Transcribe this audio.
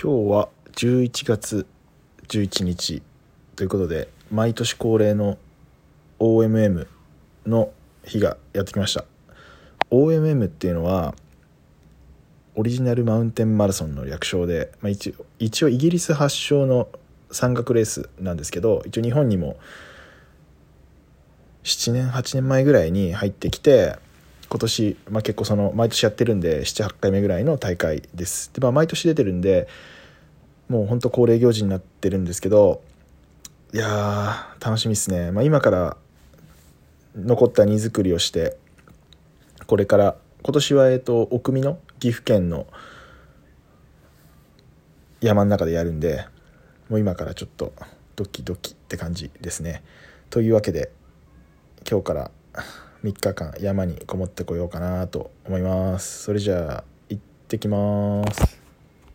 今日は11月11日ということで毎年恒例の OMM の日がやってきました。OMM っていうのはオリジナルマウンテンマラソンの略称で、まあ、一一応イギリス発祥の山岳レースなんですけど一応日本にも7年8年前ぐらいに入ってきて今年、まあ、結構その毎年やってるんで78回目ぐらいの大会です。で、まあ、毎年出てるんでもうほんと恒例行事になってるんですけどいや楽しみですね、まあ、今から残った荷造りをしてこれから今年はえっと奥美の岐阜県の山の中でやるんでもう今からちょっとドキドキって感じですね。というわけで今日から3日間山にこもってこようかなと思います。それじゃあ行ってきます。